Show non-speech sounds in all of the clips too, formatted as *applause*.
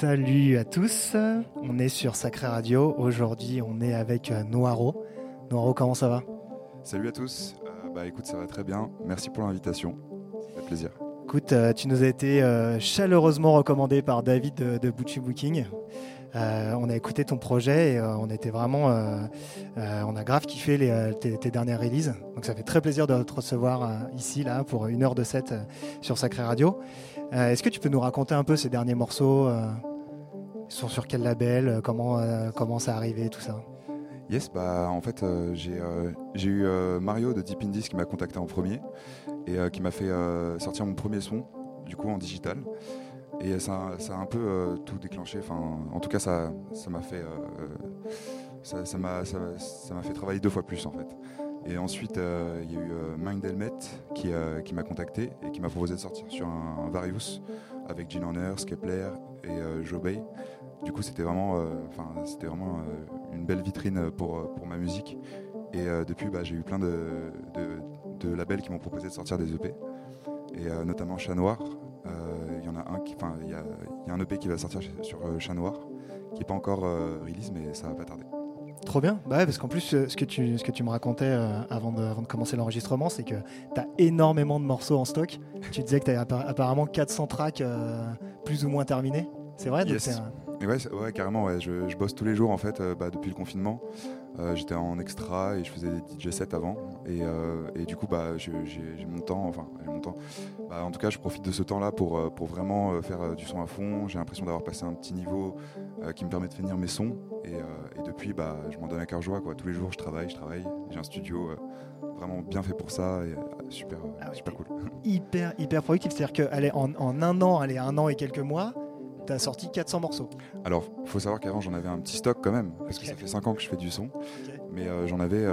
Salut à tous, on est sur Sacré Radio. Aujourd'hui, on est avec euh, Noiro. Noiro, comment ça va? Salut à tous. Euh, bah écoute, ça va très bien. Merci pour l'invitation. Ça fait plaisir. Écoute, euh, tu nous as été chaleureusement recommandé par David de, de Booking. On a écouté ton projet et on était vraiment, on a grave kiffé tes, dernières releases. Donc ça fait très plaisir de te recevoir ici là pour une heure de set sur Sacré Radio. Est-ce que tu peux nous raconter un peu ces derniers morceaux Ils sont sur quel label Comment comment ça arrivé tout ça? Yes, bah en fait j'ai eu Mario de Deep Indies qui m'a contacté en premier et qui m'a fait sortir mon premier son du coup en digital. Et ça, ça a un peu tout déclenché. Enfin, en tout cas, ça, ça m'a fait, ça, m'a, ça, m'a fait travailler deux fois plus en fait. Et ensuite, euh, il y a eu euh, Mind Helmet qui, euh, qui m'a contacté et qui m'a proposé de sortir sur un, Various avec Gene Horner, Skepler et Jobey. Du coup, c'était vraiment, c'était vraiment une belle vitrine pour, pour ma musique. Et depuis, bah, j'ai eu plein de, de, labels qui m'ont proposé de sortir des EP. Et notamment Chat Noir. Il y en a un qui, enfin, il y, y, a un EP qui va sortir sur Chat Noir, qui n'est pas encore release, mais ça va pas tarder. Trop bien, bah parce qu'en plus, euh, ce que tu, ce que tu me racontais euh, avant, de, avant de commencer l'enregistrement, c'est que tu as énormément de morceaux en stock. tu disais que tu as apparemment 400 tracks euh, plus ou moins terminés. C'est vrai? Ouais, carrément, ouais. Je, bosse tous les jours en fait bah, depuis le confinement. J'étais en extra et je faisais des DJ sets avant. Et, et du coup, bah, j'ai mon temps, enfin, mon temps. Bah, en tout cas, je profite de ce temps-là pour, pour vraiment faire du son à fond. J'ai l'impression d'avoir passé un petit niveau qui me permet de finir mes sons. Et, depuis, bah, je m'en donne à cœur joie. Quoi. Tous les jours, je travaille, je travaille. J'ai un studio euh, vraiment bien fait pour ça et euh, super, euh, ah super cool. *laughs* Hyper, hyper productif. C'est-à-dire qu'en en un an, allez, un an et quelques mois, tu as sorti 400 morceaux. Alors, il faut savoir qu'avant, j'en avais un petit stock quand même, parce que ça fait 5 ans que je fais du son, mais j'en avais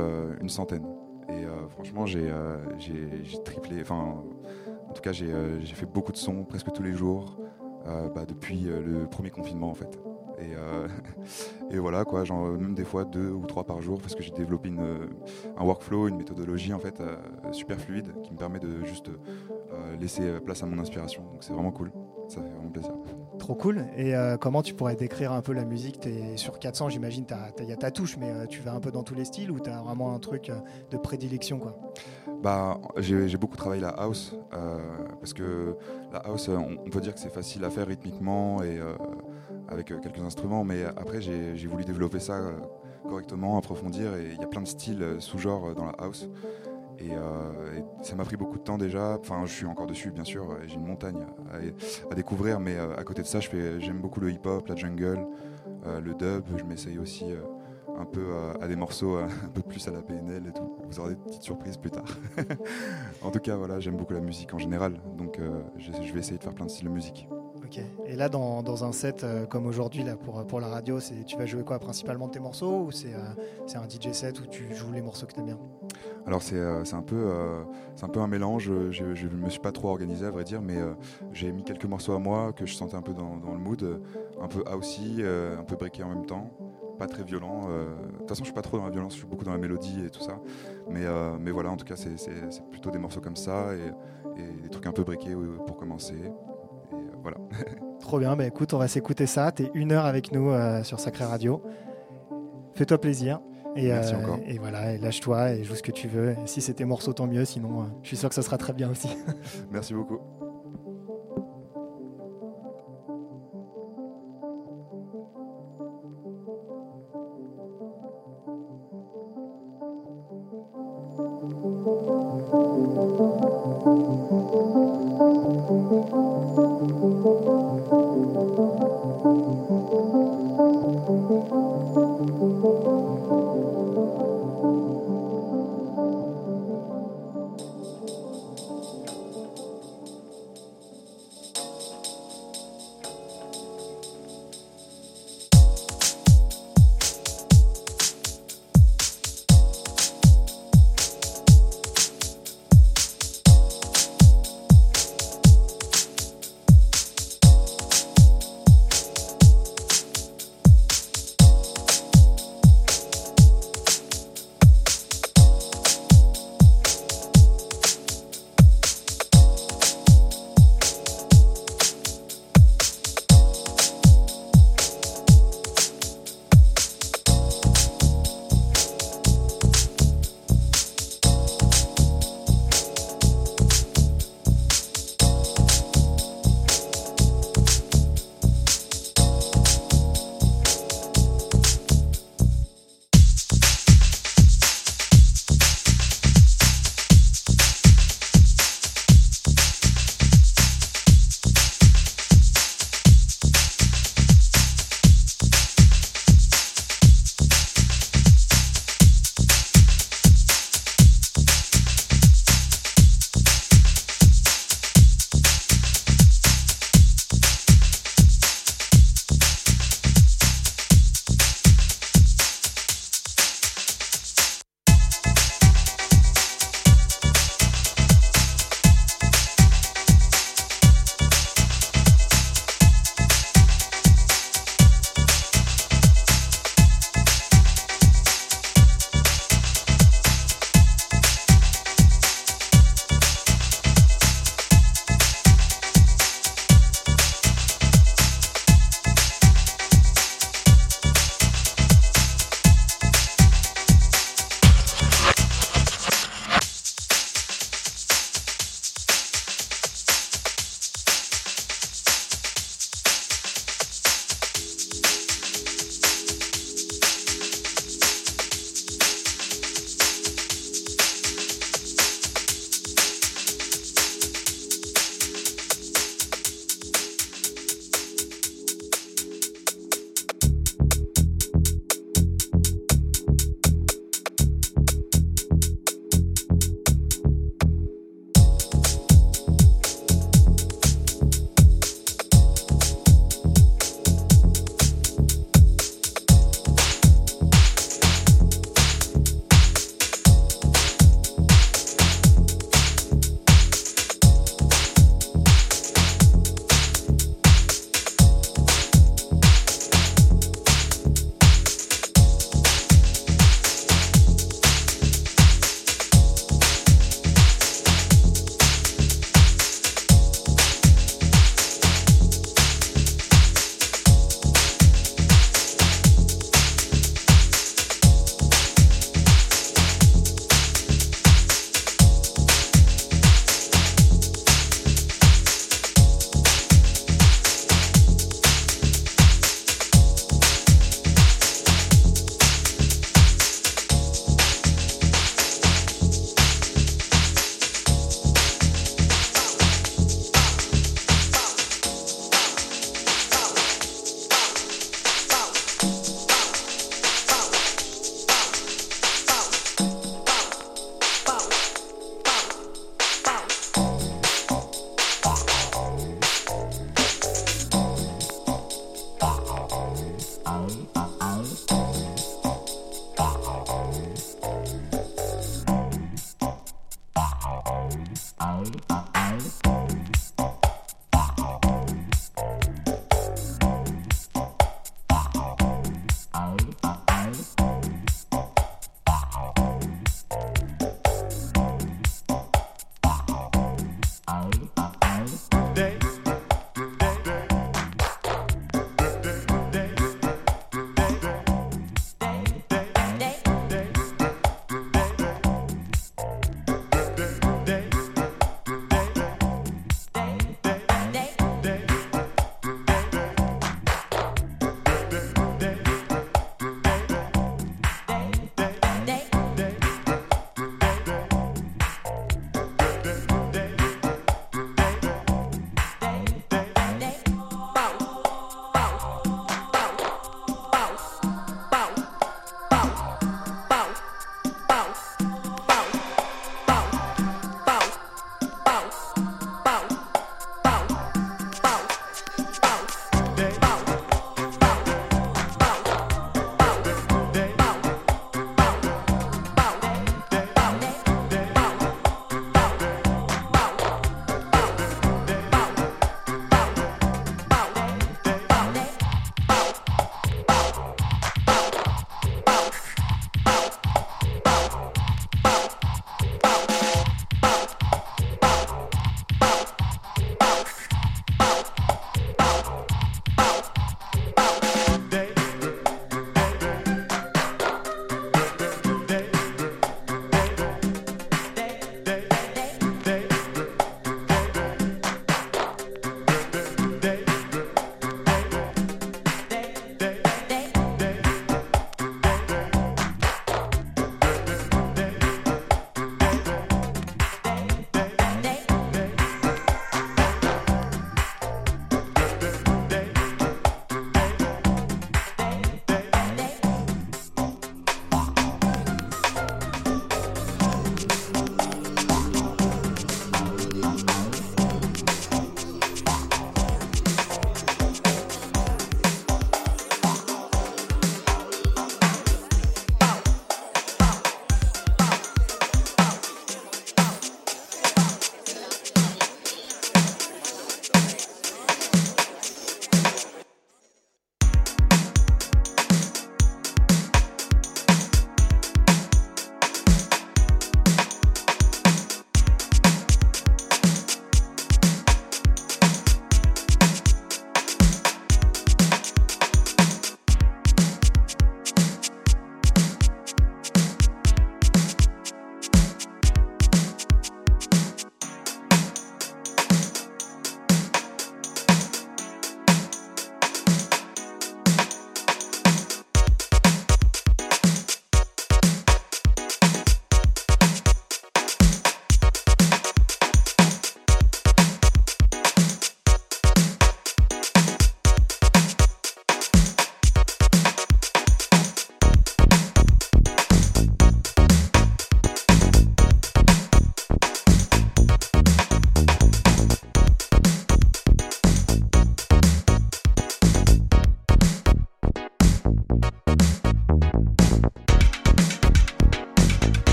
une centaine. Et franchement, j'ai triplé, enfin, en tout cas, j'ai fait beaucoup de sons, presque tous les jours, bah, depuis le premier confinement en fait. Euh, *laughs* et, voilà, quoi, genre, même des fois deux ou trois par jour, parce que j'ai développé une, un workflow, une méthodologie en fait euh, super fluide qui me permet de juste euh, laisser place à mon inspiration. Donc c'est vraiment cool, ça fait vraiment plaisir. Trop cool. Et comment tu pourrais décrire un peu la musique? Es sur 400, j'imagine, il y ta touche, mais tu vas un peu dans tous les styles ou tu as vraiment un truc de prédilection quoi? Bah, j'ai beaucoup travaillé la house parce que la house, on, peut dire que c'est facile à faire rythmiquement et avec euh, quelques instruments, mais après j'ai voulu développer ça euh, correctement, approfondir, et il y a plein de styles euh, sous-genres dans la house. Et, ça m'a pris beaucoup de temps déjà. Enfin, je suis encore dessus, bien sûr. J'ai une montagne à, découvrir, mais à côté de ça, j'aime beaucoup le hip-hop, la jungle, le dub. Je m'essaye aussi un peu à des morceaux un peu plus à la PNL et tout. Vous aurez des petites surprises plus tard. *laughs* en tout cas, voilà, j'aime beaucoup la musique en général, donc je vais essayer de faire plein de styles de musique. Et là, dans, un set euh, comme aujourd'hui là pour, pour la radio, tu vas jouer quoi Principalement tes morceaux ou c'est euh, un DJ set où tu joues les morceaux que tu aimes bien? Alors c'est euh, un, peu, un peu un mélange. Je ne me suis pas trop organisé à vrai dire, mais j'ai mis quelques morceaux à moi que je sentais un peu dans, le mood, un peu aussi, un peu breaké en même temps pas très violent. De toute façon, je suis pas trop dans la violence, je suis beaucoup dans la mélodie et tout ça. Mais, mais voilà, en tout cas, c'est plutôt des morceaux comme ça et, et des trucs un peu breakés pour commencer voilà. *laughs* Trop bien, bah écoute, on va s'écouter ça. Tu es une heure avec nous euh, sur Sacré Radio. Fais-toi plaisir. Et, Merci euh, encore. et voilà, lâche-toi et joue ce que tu veux. si c'était morceau, tant mieux. Sinon, euh, je suis sûr que ça sera très bien aussi. *laughs* Merci beaucoup.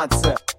answer.